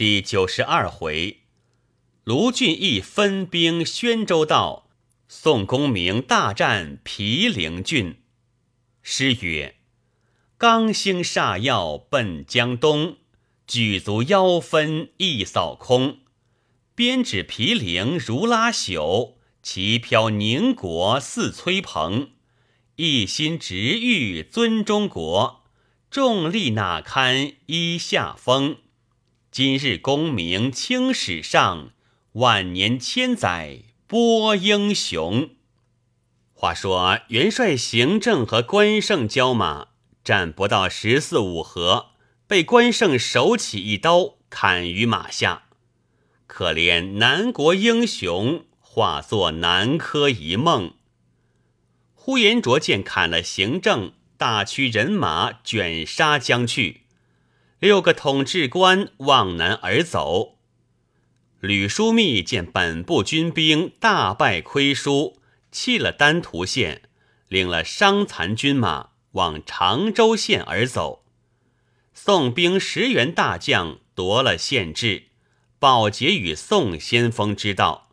第九十二回，卢俊义分兵宣州道，宋公明大战毗陵郡。诗曰：“刚兴煞药奔江东，举足腰分一扫空。鞭指毗陵如拉朽，旗飘宁国似崔蓬。一心直欲尊中国，众力哪堪依下风。”今日功名青史上，万年千载播英雄。话说元帅行政和关胜交马，战不到十四五合，被关胜手起一刀砍于马下。可怜南国英雄化作南柯一梦。呼延灼见砍了行政，大驱人马卷杀将去。六个统治官望南而走。吕枢密见本部军兵大败亏输，弃了丹徒县，领了伤残军马往常州县而走。宋兵十员大将夺了县治，保捷与宋先锋知道，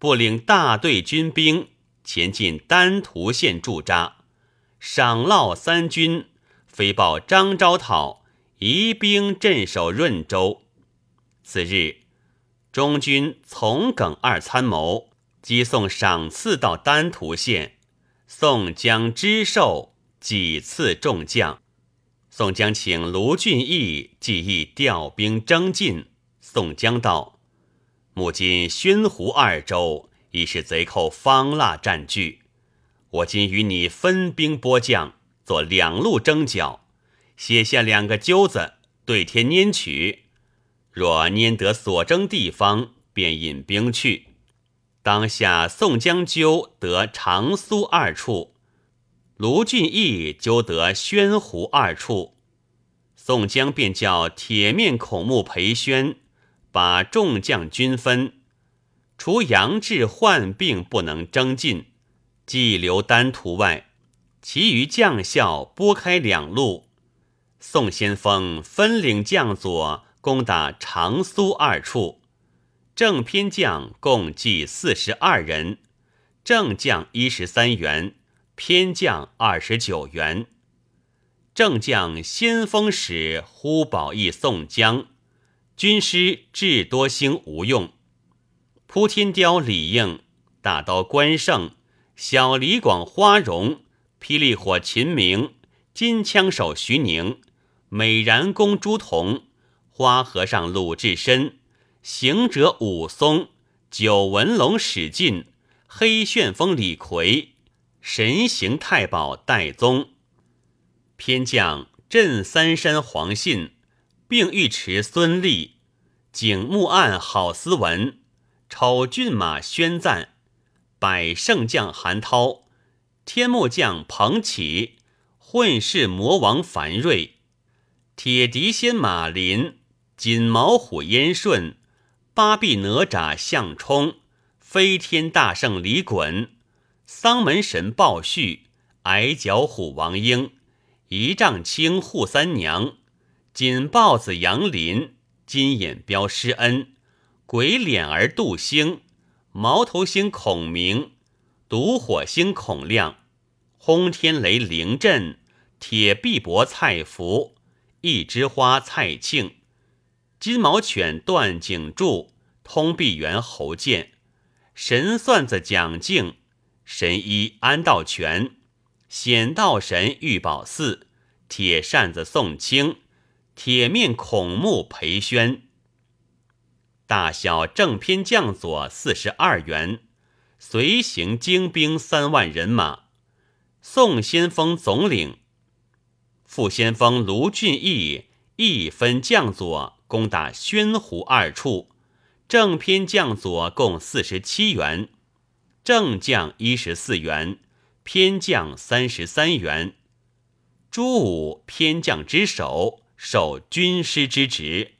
不领大队军兵前进丹徒县驻扎，赏烙三军，飞报张昭讨。移兵镇守润州。次日，中军从耿二参谋击送赏赐到丹徒县，宋江知受，几次众将。宋江请卢俊义计议调兵征进。宋江道：“目今宣湖二州已是贼寇方腊占据，我今与你分兵拨将，做两路征剿。”写下两个揪子，对天拈取。若拈得所征地方，便引兵去。当下宋江揪得长苏二处，卢俊义揪得宣湖二处。宋江便叫铁面孔目裴宣，把众将均分，除杨志患病不能征进，即留丹徒外，其余将校拨开两路。宋先锋分领将佐攻打长苏二处，正偏将共计四十二人，正将一十三员，偏将二十九员。正将先锋使呼保义宋江，军师智多星吴用，扑天雕李应，大刀关胜，小李广花荣，霹雳火秦明，金枪手徐宁。美髯公朱仝，花和尚鲁智深，行者武松，九纹龙史进，黑旋风李逵，神行太保戴宗，偏将镇三山黄信，并尉迟孙立，景木案郝思文，丑骏马宣赞，百胜将韩涛，天目将彭起，混世魔王樊瑞。铁笛仙马林，锦毛虎燕顺，八臂哪吒项冲，飞天大圣李衮，丧门神鲍旭，矮脚虎王英，一丈青扈三娘，锦豹子杨林，金眼彪施恩，鬼脸儿杜兴，毛头星孔明，毒火星孔亮，轰天雷凌震，铁臂膊蔡福。一枝花蔡庆，金毛犬段景柱，通臂猿侯健，神算子蒋敬，神医安道全，显道神玉宝寺，铁扇子宋清，铁面孔目裴宣，大小正偏将佐四十二员，随行精兵三万人马，宋先锋总领。副先锋卢俊义一分将佐攻打宣湖二处，正偏将佐共四十七员，正将一十四员，偏将三十三员。朱武偏将之首，受军师之职。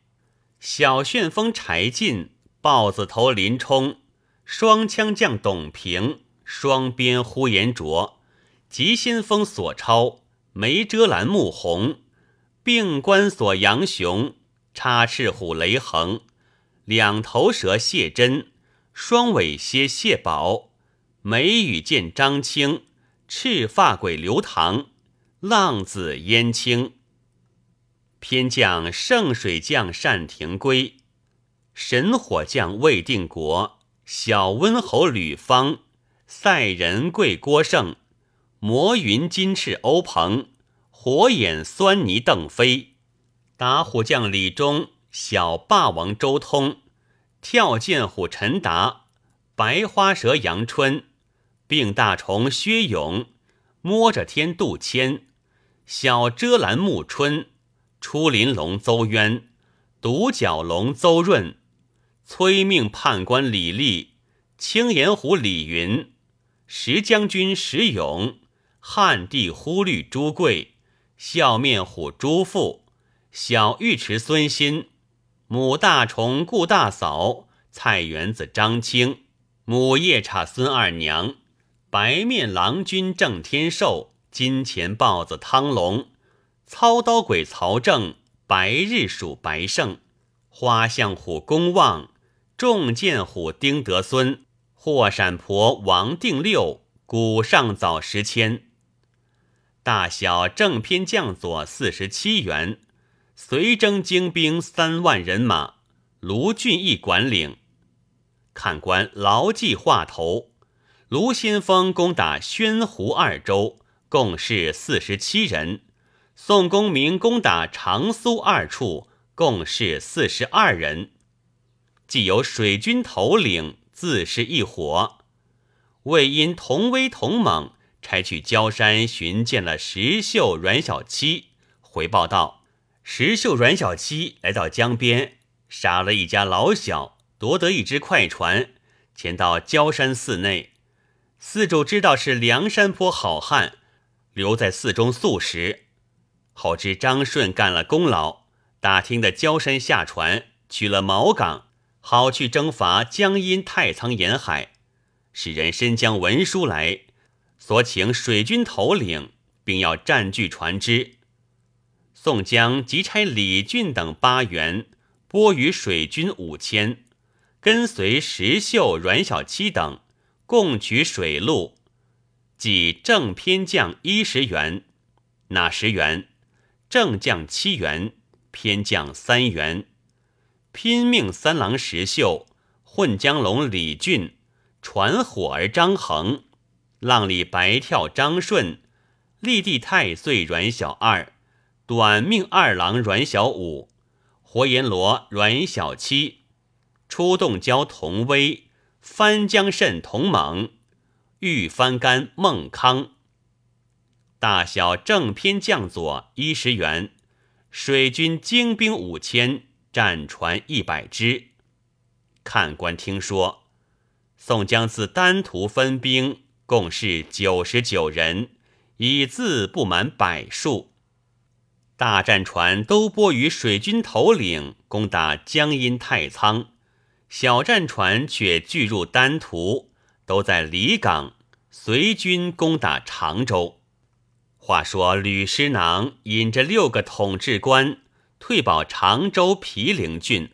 小旋风柴进，豹子头林冲，双枪将董平，双鞭呼延灼，急先锋索超。梅遮拦穆弘，并关锁杨雄，插翅虎雷横，两头蛇谢真，双尾蝎谢宝，眉宇见张青，赤发鬼刘唐，浪子燕青。偏将圣水将单廷圭，神火将魏定国，小温侯吕方，赛人贵郭胜，魔云金翅欧鹏，火眼酸泥邓飞。打虎将李忠，小霸王周通，跳涧虎陈达，白花蛇杨春，病大虫薛勇，摸着天杜迁，小遮拦暮春，出林龙邹渊，独角龙邹润，催命判官李立，青岩虎李云，石将军石勇，汉帝忽律朱贵，笑面虎朱富。小尉迟孙新，母大虫顾大嫂，菜园子张青，母夜叉孙二娘，白面郎君郑天寿，金钱豹子汤龙，操刀鬼曹正，白日鼠白胜，花象虎公望，重剑虎丁德孙，霍闪婆王定六，古上早时迁，大小正偏将佐四十七员。随征精兵三万人马，卢俊义管领。看官牢记话头。卢先锋攻打宣湖二州，共是四十七人；宋公明攻打长苏二处，共是四十二人。既有水军头领，自是一伙。魏因同威同猛，差去焦山寻见了石秀、阮小七，回报道。石秀、阮小七来到江边，杀了一家老小，夺得一只快船，潜到焦山寺内。寺主知道是梁山坡好汉，留在寺中宿食。后知张顺干了功劳，打听的焦山下船，取了毛港，好去征伐江阴、太仓沿海。使人申将文书来，所请水军头领，并要占据船只。宋江即差李俊等八员拨与水军五千，跟随石秀、阮小七等共取水路，即正偏将一十员，哪十员？正将七员，偏将三员。拼命三郎石秀、混江龙李俊、传火儿张衡、浪里白跳张顺、立地太岁阮小二。短命二郎阮小五，活阎罗阮小七，出洞蛟童威，翻江蜃童猛，玉翻干孟康，大小正偏将佐一十员，水军精兵五千，战船一百只。看官听说，宋江自单图分兵，共是九十九人，以自不满百数。大战船都拨于水军头领攻打江阴太仓，小战船却聚入丹徒，都在离港随军攻打常州。话说吕师囊引着六个统治官退保常州毗陵郡。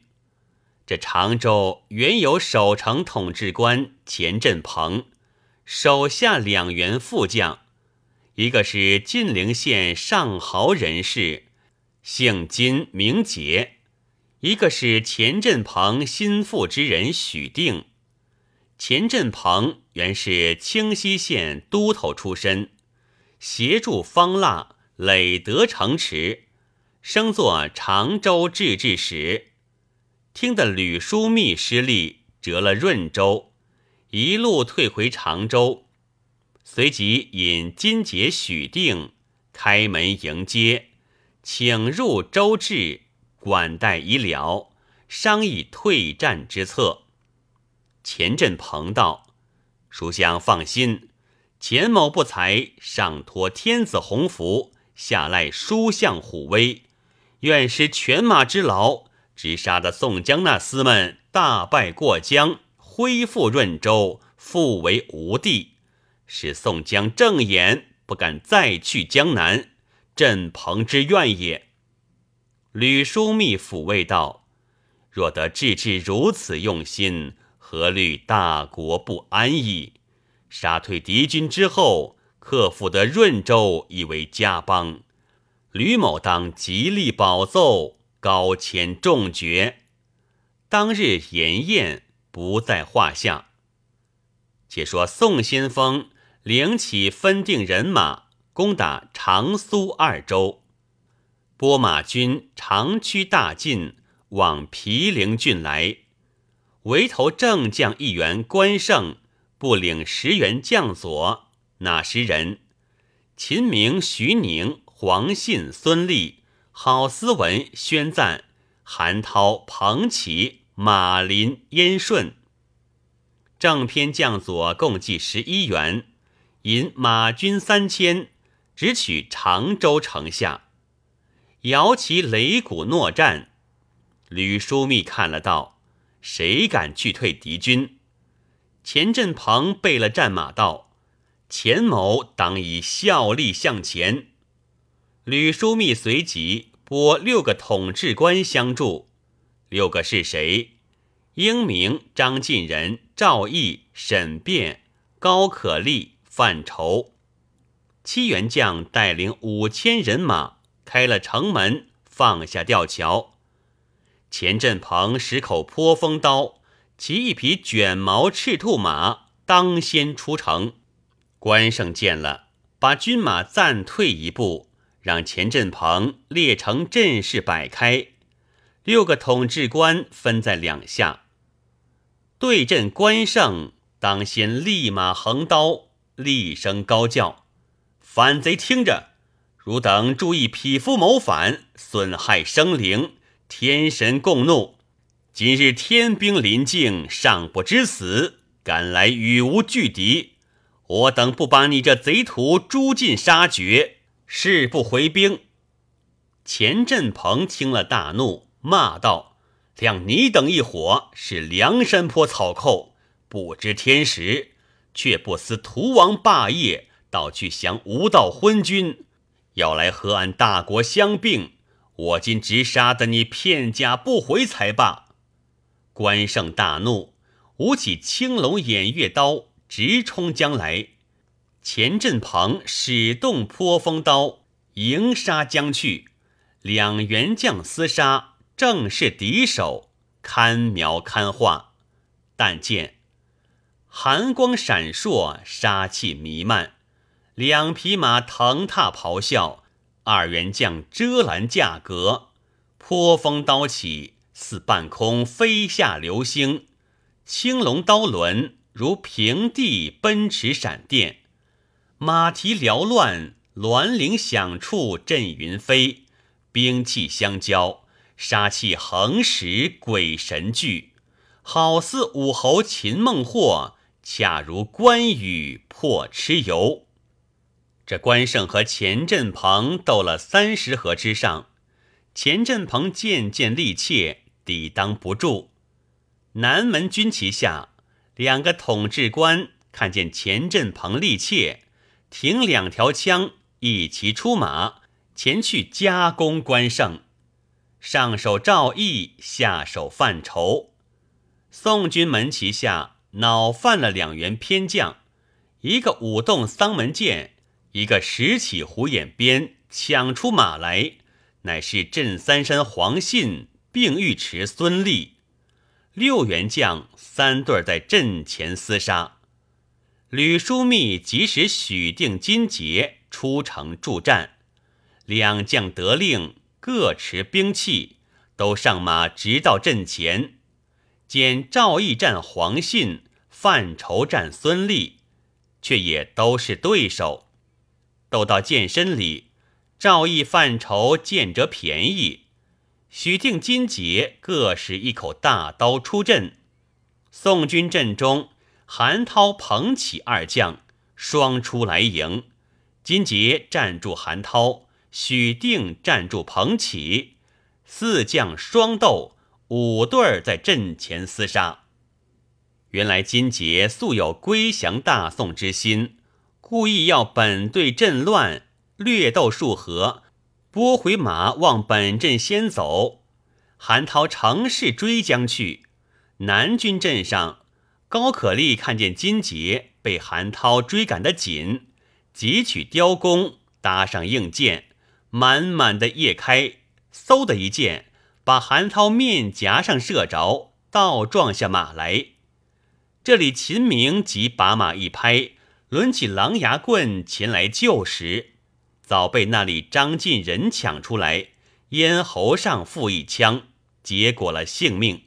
这常州原有守城统治官钱振鹏，手下两员副将。一个是晋陵县上豪人士，姓金名杰；一个是钱振鹏心腹之人许定。钱振鹏原是清溪县都头出身，协助方腊累得城池，升作常州制置使。听得吕书密失利，折了润州，一路退回常州。随即引金杰许定开门迎接，请入周至，管待已了，商议退战之策。钱振鹏道：“书相放心，钱某不才，上托天子鸿福，下赖书相虎威，愿施犬马之劳，直杀得宋江那厮们大败过江，恢复润州，复为吴地。”使宋江正言不敢再去江南，振鹏之愿也。吕枢密抚慰道：“若得治治如此用心，何虑大国不安矣？杀退敌军之后，克复得润州，以为家邦。吕某当极力保奏，高迁重爵。”当日筵宴不在话下。且说宋先锋领起分定人马，攻打长苏二州。拨马军长驱大进，往毗陵郡来。围头正将一员关胜，不领十员将佐，哪十人？秦明、徐宁、黄信、孙立、郝思文、宣赞、韩涛、彭齐。马林、燕顺，正偏将佐共计十一员，引马军三千，直取常州城下，摇旗擂鼓，诺战。吕枢密看了道：“谁敢拒退敌军？”钱振鹏备了战马道：“钱某当以效力向前。”吕枢密随即拨六个统制官相助。六个是谁？英明、张进仁、赵毅、沈辩、高可立、范畴。七员将带领五千人马，开了城门，放下吊桥。钱振鹏使口泼风刀，骑一匹卷毛赤兔马，当先出城。关胜见了，把军马暂退一步，让钱振鹏列成阵势摆开。六个统治官分在两下，对阵关胜，当先立马横刀，厉声高叫：“反贼听着！汝等注意匹夫谋反，损害生灵，天神共怒！今日天兵临境，尚不知死，敢来与吾拒敌，我等不把你这贼徒诛尽杀绝，誓不回兵。”钱振鹏听了大怒。骂道：“谅你等一伙是梁山坡草寇，不知天时，却不思屠王霸业，倒去降无道昏君，要来和俺大国相并。我今直杀得你片甲不回才罢。”关胜大怒，舞起青龙偃月刀，直冲将来。钱振鹏使动泼风刀，迎杀将去，两员将厮杀。正是敌手，堪描堪画。但见寒光闪烁，杀气弥漫，两匹马腾踏咆哮，二员将遮拦架格，泼风刀起，似半空飞下流星；青龙刀轮如平地奔驰闪电，马蹄缭乱，銮铃响处震云飞，兵器相交。杀气横时，鬼神惧，好似武侯擒孟获，恰如关羽破蚩尤。这关胜和钱振鹏斗了三十合之上，钱振鹏渐渐力怯，抵挡不住。南门军旗下，两个统制官看见钱振鹏力怯，挺两条枪，一齐出马，前去夹攻关胜。上手赵毅，下手范畴。宋军门旗下恼犯了两员偏将，一个舞动丧门剑，一个拾起虎眼鞭，抢出马来，乃是镇三山黄信、并尉迟孙立。六员将三对在阵前厮杀。吕枢密即使许定、金杰出城助战，两将得令。各持兵器，都上马，直到阵前。见赵义战黄信，范畴战孙立，却也都是对手。斗到剑身里，赵义、范畴见着便宜，许定、金杰各使一口大刀出阵。宋军阵中，韩涛、彭起二将双出来迎，金杰站住韩涛。许定站住彭起，四将双斗，五对儿在阵前厮杀。原来金杰素有归降大宋之心，故意要本队阵乱，略斗数合，拨回马往本阵先走。韩涛乘势追将去。南军阵上，高可立看见金杰被韩涛追赶得紧，急取雕弓，搭上硬箭，满满的叶开，嗖的一箭把韩涛面颊上射着，倒撞下马来。这里秦明即把马一拍。抡起狼牙棍前来救时，早被那里张进人抢出来，咽喉上负一枪，结果了性命。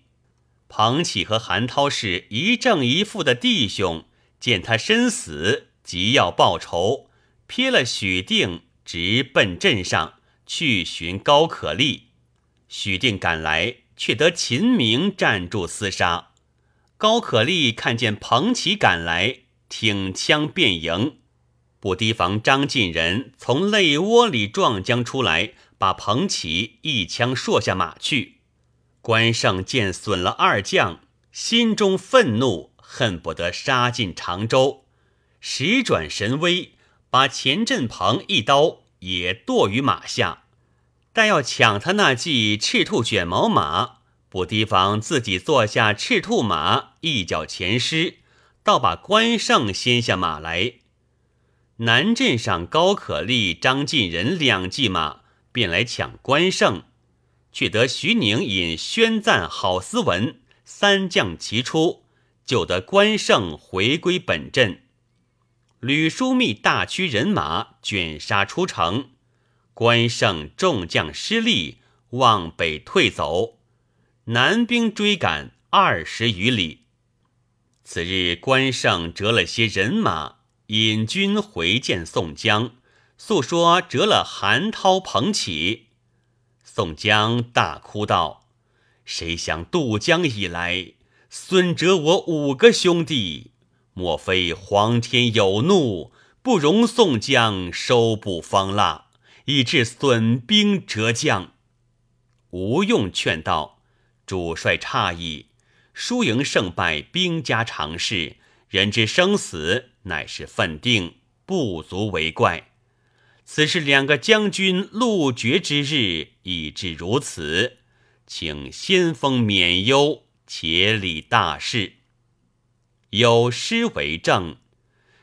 彭启和韩涛是一正一负的弟兄，见他身死，急要报仇，撇了许定，直奔镇上去寻高可立。许定赶来，却得秦明站住厮杀。高可立看见彭启赶来。挺枪便迎，不提防张进人从泪窝里撞将出来，把彭起一枪搠下马去。关胜见损了二将，心中愤怒，恨不得杀进常州。时转神威，把钱振鹏一刀也剁于马下。但要抢他那骑赤兔卷毛马，不提防自己坐下赤兔马，一脚前失。倒把关胜掀下马来，南镇上高可立、张进仁两骑马便来抢关胜，却得徐宁引宣赞郝思文三将齐出，救得关胜回归本阵。吕书密大驱人马卷杀出城，关胜众将失利，往北退走，南兵追赶二十余里。次日，关胜折了些人马，引军回见宋江，诉说折了韩涛、彭起。宋江大哭道：“谁想渡江以来，损折我五个兄弟，莫非皇天有怒，不容宋江收捕方腊，以致损兵折将？”吴用劝道：“主帅诧异。”输赢胜败，兵家常事；人之生死，乃是分定，不足为怪。此是两个将军路绝之日，已至如此，请先锋免忧，且理大事。有诗为证：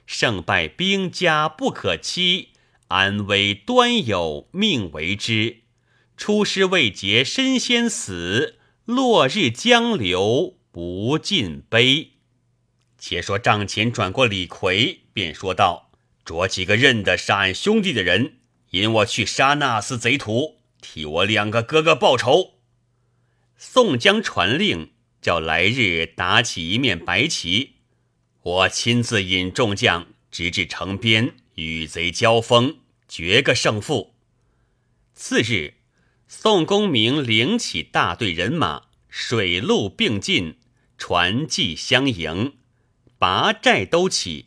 胜败兵家不可欺，安危端有命为之。出师未捷身先死，落日江流。不尽悲。且说帐前转过李逵，便说道：“捉几个认得杀俺兄弟的人，引我去杀那厮贼徒，替我两个哥哥报仇。”宋江传令，叫来日打起一面白旗，我亲自引众将直至城边，与贼交锋，决个胜负。次日，宋公明领起大队人马，水陆并进。船骑相迎，拔寨都起。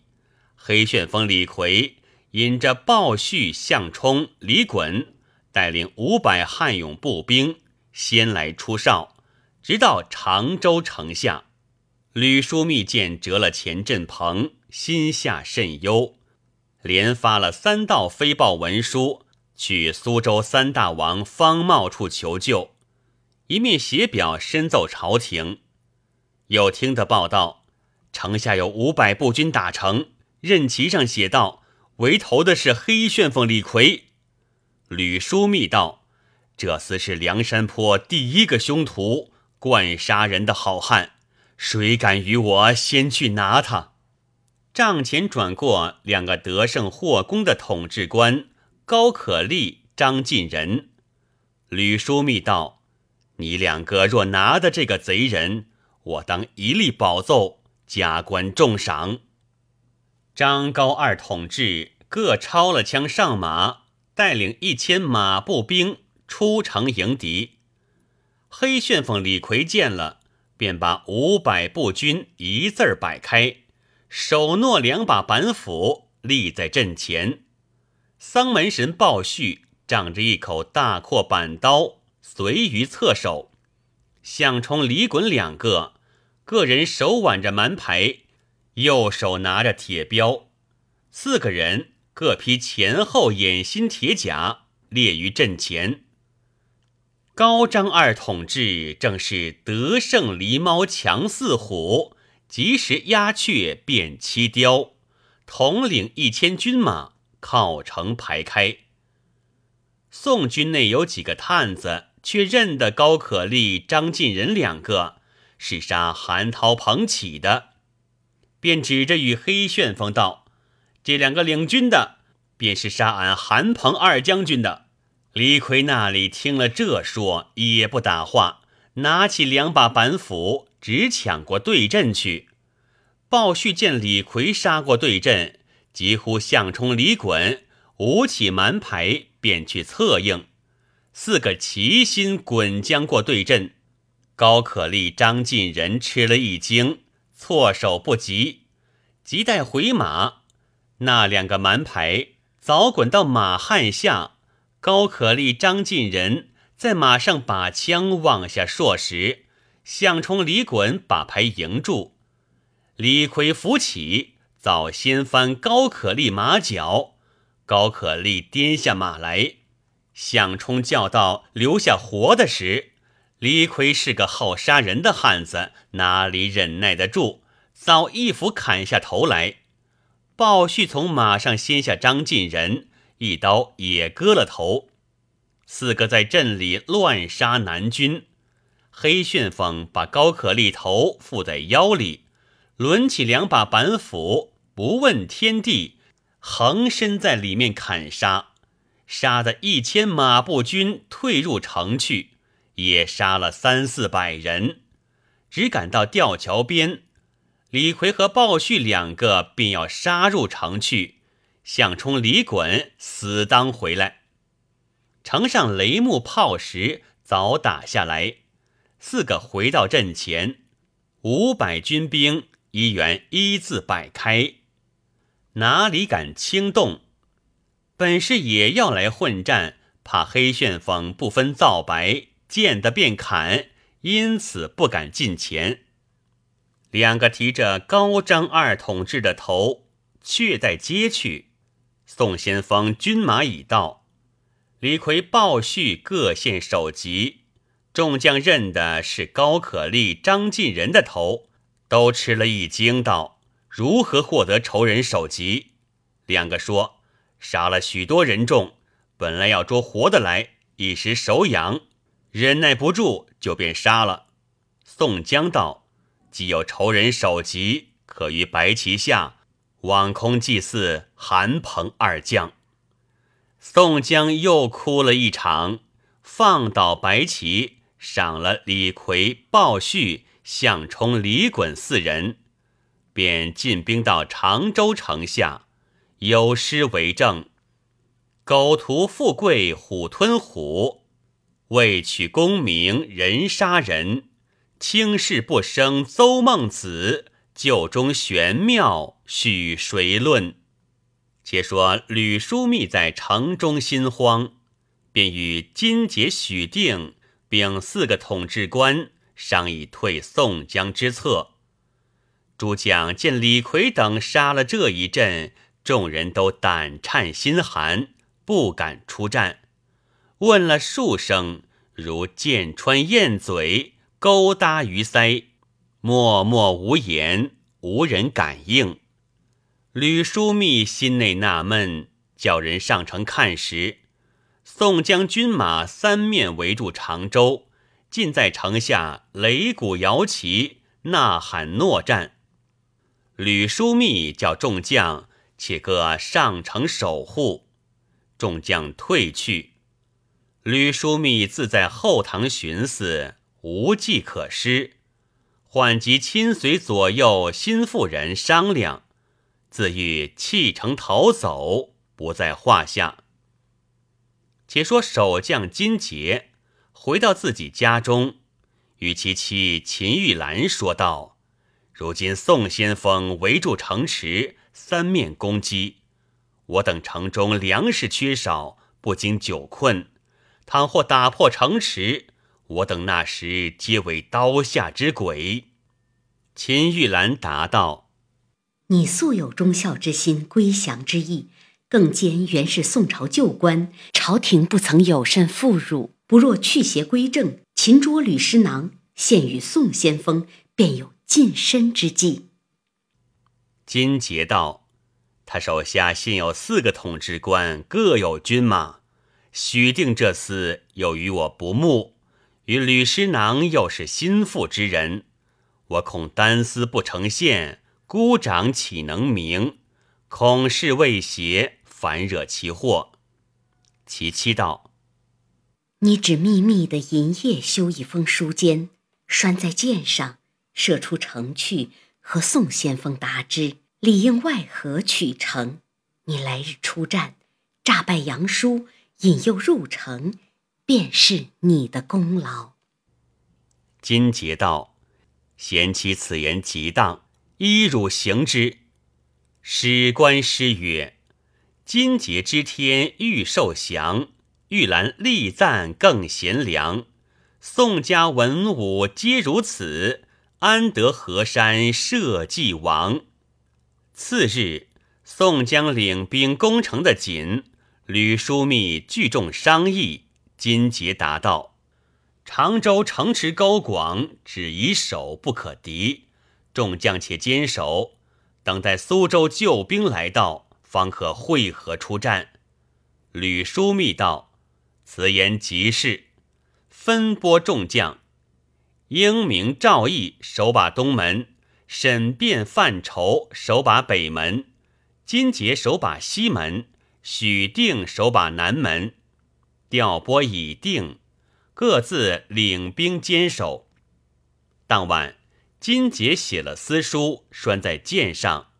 黑旋风李逵引着鲍旭、项冲、李衮，带领五百悍勇步兵，先来出哨，直到常州城下。吕书密见折了钱振鹏，心下甚忧，连发了三道飞报文书，去苏州三大王方茂处求救，一面写表申奏朝廷。有听得报道，城下有五百步军打城，任旗上写道：“为头的是黑旋风李逵。”吕书密道：“这厮是梁山坡第一个凶徒，惯杀人的好汉，谁敢与我先去拿他？”帐前转过两个得胜获功的统治官高可立、张进仁。吕书密道：“你两个若拿的这个贼人。”我当一力保奏，加官重赏。张高二统治各抄了枪上马，带领一千马步兵出城迎敌。黑旋风李逵见了，便把五百步军一字儿摆开，手握两把板斧立在阵前。丧门神鲍旭仗着一口大阔板刀，随于侧手。项冲、李衮两个。个人手挽着蛮牌，右手拿着铁镖，四个人各披前后掩心铁甲，列于阵前。高张二统治正是得胜狸猫强似虎，及时鸦雀变七雕，统领一千军马靠城排开。宋军内有几个探子，却认得高可立、张进仁两个是杀韩涛、彭起的，便指着与黑旋风道：“这两个领军的，便是杀俺韩彭二将军的。”李逵那里听了这说，也不打话，拿起两把板斧，直抢过对阵去。鲍旭见李逵杀过对阵，急呼项冲、李衮舞起蛮牌，便去策应。四个齐心滚将过对阵，高可立、张进仁吃了一惊，措手不及。急待回马，那两个蛮牌早滚到马汉下。高可立、张进仁在马上把枪往下硕时，项冲、李衮把牌迎住。李逵扶起，早先翻高可立马脚。高可立颠下马来，项冲叫道：“留下活的时。”李逵是个好杀人的汉子，哪里忍耐得住？早一斧砍下头来。鲍旭从马上掀下张进仁。一刀也割了头，四个在阵里乱杀南军。黑旋风把高可立头附在腰里，抡起两把板斧，不问天地，横身在里面砍杀，杀得一千马步军退入城去，也杀了三四百人，只赶到吊桥边，李逵和鲍旭两个便要杀入城去。项冲、李衮死当回来，城上雷木炮石早打下来，四个回到阵前，五百军兵一员一字摆开，哪里敢轻动？本是也要来混战，怕黑旋风不分皂白，见得便砍，因此不敢近前。两个提着高张二统治的头，却待接去。宋先锋军马已到，李逵、报叙各县首级，众将认的是高可立、张进仁的头，都吃了一惊，道：“如何获得仇人首级？”两个说：“杀了许多人众，本来要捉活的来，一时手痒，忍耐不住，就便杀了。”宋江道：“既有仇人首级，可于白旗下。”望空祭祀韩鹏二将，宋江又哭了一场，放倒白旗，赏了李逵、鲍旭、项冲、李衮四人，便进兵到常州城下，有诗为证：“狗图富贵虎吞虎，为取功名人杀人，轻视不生邹孟子。”旧中玄妙，许谁论？且说吕枢密在城中心慌，便与金杰、许定并四个统治官商议退宋江之策。诸将见李逵等杀了这一阵，众人都胆颤心寒，不敢出战。问了数声，如剑穿燕嘴，勾搭鱼腮。默默无言，无人感应。吕枢密心内纳闷，叫人上城看时，宋江军马三面围住常州，尽在城下擂鼓摇旗，呐喊诺战。吕枢密叫众将且各上城守护，众将退去。吕枢密自在后堂寻思，无计可施。唤及亲随左右心腹人商量，自欲弃城逃走，不在话下。且说守将金杰回到自己家中，与其妻秦玉兰说道：“如今宋先锋围住城池，三面攻击，我等城中粮食缺少，不经久困。倘或打破城池，我等那时皆为刀下之鬼。秦玉兰答道：“你素有忠孝之心、归降之意，更兼原是宋朝旧官，朝廷不曾有甚妇孺。不若去邪归正，擒捉吕师囊，献与宋先锋，便有近身之计。金杰道：“他手下现有四个统治官，各有军马。许定这厮又与我不睦，与吕师囊又是心腹之人，我恐单丝不成线，孤掌岂能鸣？恐事未邪，反惹其祸。”其妻道。你只秘密的银叶修一封书笺，拴在箭上，射出城去，和宋先锋答之，里应外合取城。你来日出战，诈败杨叔，引诱入城，便是你的功劳。金杰道：“贤妻此言极当，依汝行之。”史官诗曰：“金节之天欲受降。”玉兰力赞更贤良，宋家文武皆如此，安得河山社稷亡？次日，宋江领兵攻城的紧，吕枢密聚众商议。金杰答道：“常州城池高广，只以守不可敌，众将且坚守，等待苏州救兵来到，方可会合出战。”吕枢密道。此言极是，分拨众将，英明赵义守把东门，沈辩范畴守把北门，金杰守把西门，许定守把南门。调拨已定，各自领兵坚守。当晚，金杰写了私书，拴在箭上，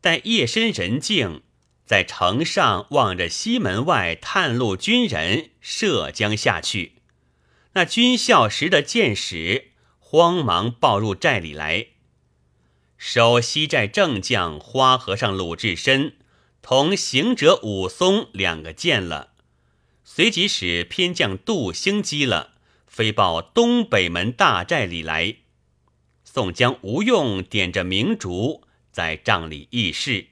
待夜深人静。在城上望着西门外探路军人涉江下去，那军校时的箭矢慌忙报入寨里来。守西寨正将花和尚鲁智深同行者武松两个见了，随即使偏将杜兴击了，飞报东北门大寨里来。宋江、吴用点着明烛在帐里议事。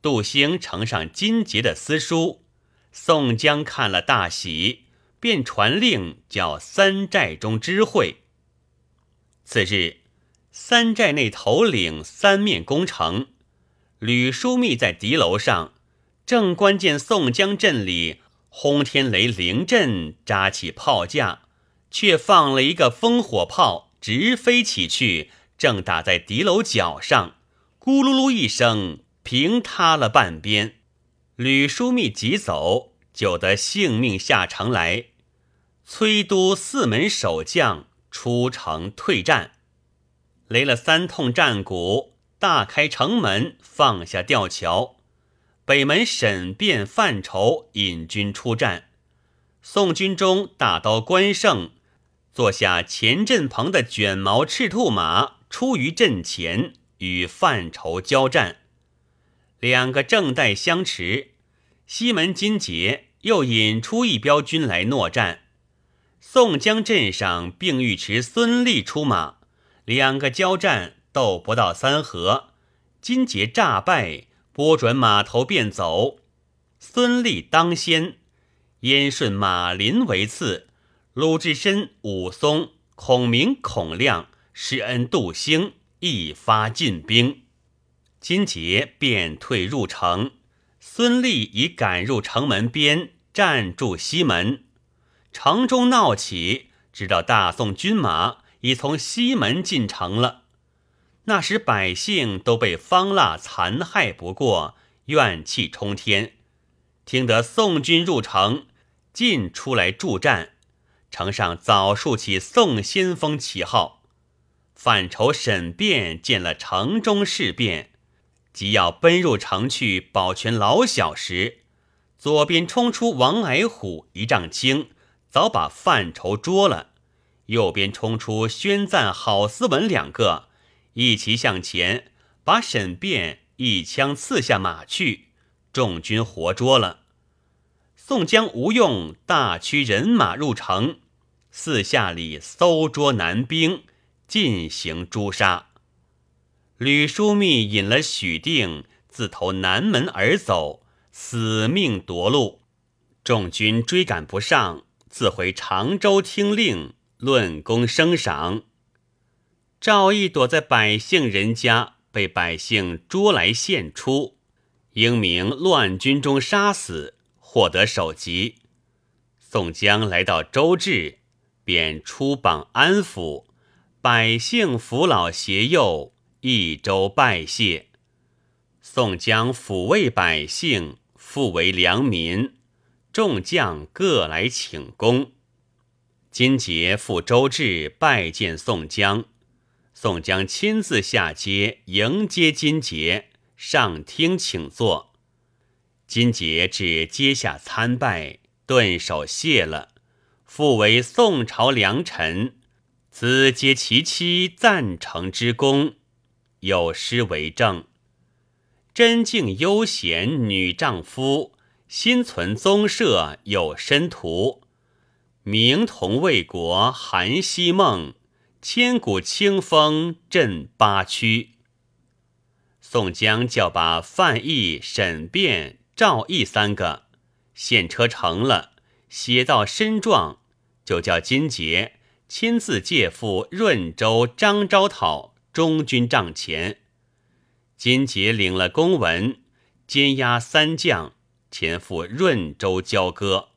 杜兴呈上金杰的私书，宋江看了大喜，便传令叫三寨中知会。次日，三寨内头领三面攻城，吕枢密在敌楼上，正关见宋江阵里轰天雷灵阵扎起炮架，却放了一个烽火炮，直飞起去，正打在敌楼角上，咕噜噜一声。平塌了半边，吕枢密急走，就得性命下城来。崔都四门守将出城退战，擂了三通战鼓，大开城门，放下吊桥。北门沈辩范畴引军出战，宋军中大刀关胜坐下前阵棚的卷毛赤兔马，出于阵前与范畴交战。两个正待相持，西门金杰又引出一彪军来搦战。宋江阵上并尉迟孙立出马，两个交战斗不到三合，金杰诈败，拨转马头便走。孙立当先，燕顺、马林为次，鲁智深、武松、孔明、孔亮、施恩、杜兴一发进兵。金杰便退入城，孙立已赶入城门边，站住西门。城中闹起，直到大宋军马已从西门进城了。那时百姓都被方腊残害不过，怨气冲天。听得宋军入城，尽出来助战。城上早竖起宋先锋旗号。范畴、沈辩见了城中事变。即要奔入城去保全老小时，左边冲出王矮虎一丈青，早把范畴捉了；右边冲出宣赞、郝思文两个，一齐向前，把沈辩一枪刺下马去，众军活捉了。宋江、吴用大驱人马入城，四下里搜捉南兵，进行诛杀。吕枢密引了许定，自投南门而走，死命夺路，众军追赶不上，自回常州听令，论功升赏。赵义躲在百姓人家，被百姓捉来献出，英明乱军中杀死，获得首级。宋江来到周至，便出榜安抚百姓，扶老携幼，一周拜谢。宋江抚慰百姓，复为良民，众将各来请功。金杰赴周至拜见宋江。宋江亲自下阶迎接金杰，上厅请坐。金杰至阶下参拜，顿首谢了，复为宋朝良臣。子皆其妻赞成之功，有诗为证：“贞静悠闲女丈夫，心存宗社有申途。明同为国韩希梦。”千古清风镇八区。宋江叫把范义、沈辩、赵毅三个现车成了，写到身状，就叫金杰亲自借赴润州张昭讨中军帐前。金杰领了公文，监押三将，前赴润州交割。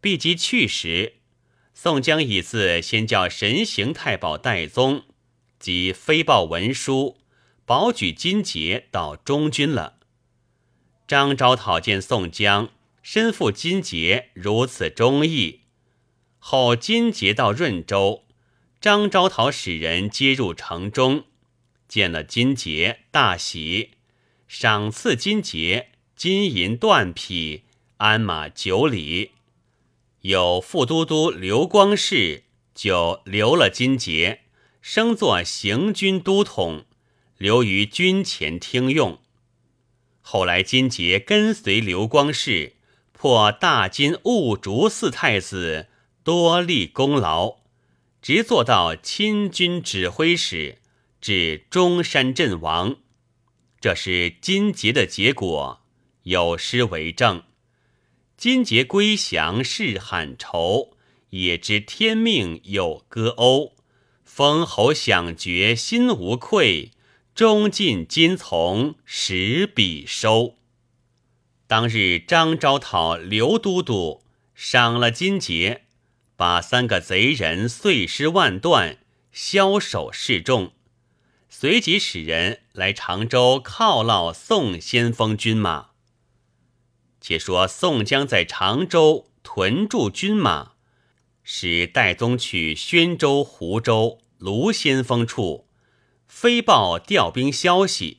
毕即去时。宋江以自先叫神行太保戴宗及飞报文书，保举金杰到中军了。张昭讨见宋江，身负金杰如此忠义。后金杰到润州，张昭讨使人接入城中，见了金杰，大喜，赏赐金杰金银缎匹、鞍马九里。有副都督刘光世就留了金节，升作行军都统，留于军前听用。后来金节跟随刘光世破大金兀竹四太子，多立功劳，直做到亲军指挥使，至中山阵亡。这是金节的结果，有诗为证。金节归降是罕愁，也知天命有歌讴。封侯享爵心无愧，忠尽金从十笔收。当日张昭讨刘都督赏了金节，把三个贼人碎尸万段，枭首示众，随即使人来常州犒劳宋先锋军马。且说宋江在常州屯驻军马，使戴宗去宣州、湖州、卢先锋处飞报调兵消息。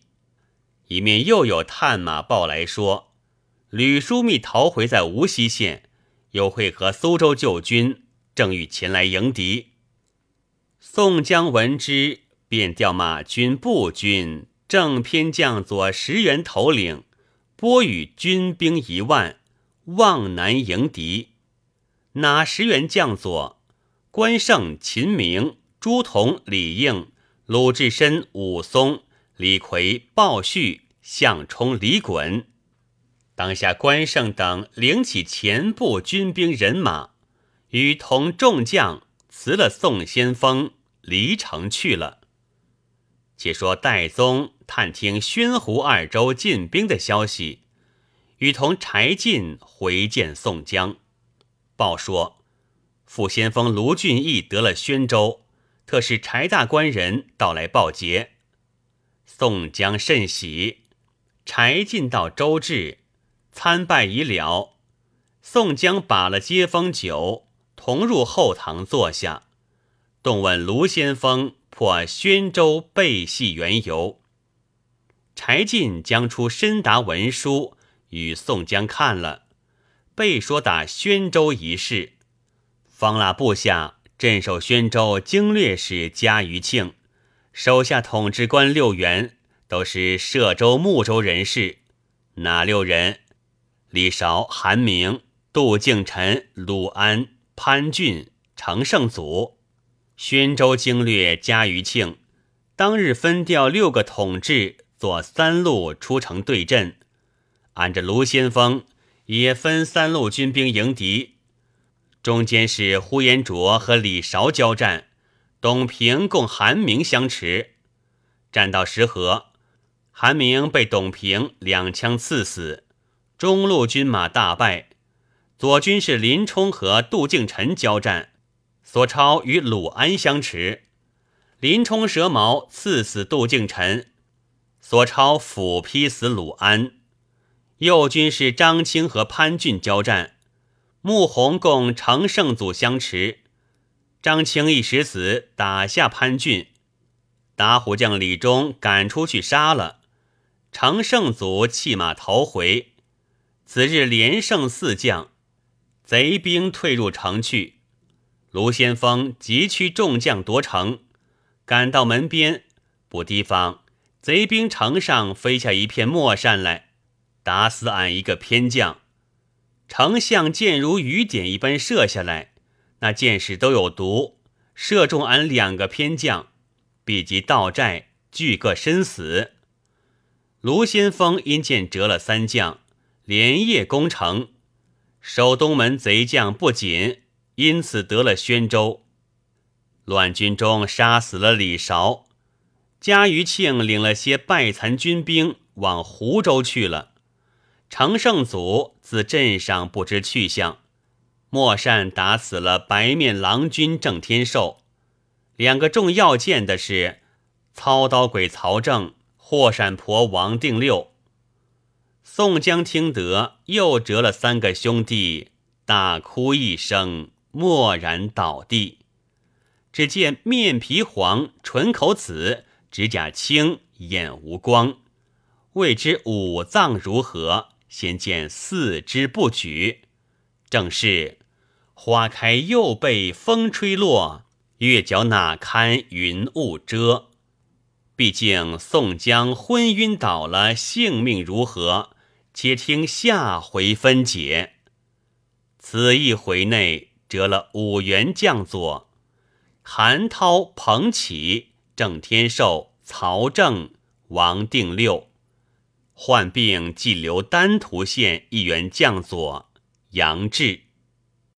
一面又有探马报来说，吕枢密逃回在无锡县，又会合苏州旧军，正欲前来迎敌。宋江闻之，便调马军、步军正偏将左十员头领。拨与军兵一万，望南迎敌。哪十员将佐？关胜、秦明、朱仝、李应、鲁智深、武松、李逵、鲍旭、项冲、李衮。当下关胜等领起前部军兵人马，与同众将辞了宋先锋，离城去了。且说戴宗。探听宣湖二州进兵的消息，与同柴进回见宋江，报说副先锋卢俊义得了宣州，特使柴大官人到来报捷。宋江甚喜。柴进到周至，参拜已了，宋江把了接风酒，同入后堂坐下，动问卢先锋破宣州背戏缘由。柴进将出申达文书与宋江看了，备说打宣州一事。方腊部下镇守宣州经略使嘉余庆，手下统治官六员都是歙州、睦州人士。哪六人？李韶、韩明、杜敬臣、鲁安、潘俊、程胜祖。宣州经略嘉余庆当日分调六个统治。左三路出城对阵，按着卢先锋，也分三路军兵迎敌。中间是呼延灼和李韶交战，董平共韩明相持。战到石河，韩明被董平两枪刺死，中路军马大败。左军是林冲和杜敬臣交战，索超与鲁安相持，林冲蛇矛刺死杜敬臣，索超斧劈死鲁安。右军是张清和潘俊交战，穆弘共程胜祖相持，张清一时死，打下潘俊。打虎将李忠赶出去杀了，程胜祖弃马逃回。此日连胜四将，贼兵退入城去。卢先锋急驱众将夺城，赶到门边，不提防贼兵城上飞下一片墨扇来，打死俺一个偏将。丞相箭如雨点一般射下来，那箭矢都有毒，射中俺两个偏将。必及到寨，俱各身死。卢先锋因箭折了三将，连夜攻城，守东门贼将不紧，因此得了宣州。乱军中杀死了李韶，嘉余庆领了些败残军兵往湖州去了。程胜祖自镇上不知去向。莫善打死了白面郎君郑天寿。两个重要见的是操刀鬼曹正、霍闪婆王定六。宋江听得，又折了三个兄弟，大哭一声，蓦然倒地。只见面皮黄，唇口紫，指甲青，眼无光，未知五脏如何。先见四肢不举，正是花开又被风吹落。月角哪堪云雾遮？毕竟宋江昏晕倒了，性命如何？且听下回分解。此一回内折了五员将佐：韩涛、彭起、郑天寿、曹正、王定六；患病即留丹徒县一员将佐杨志。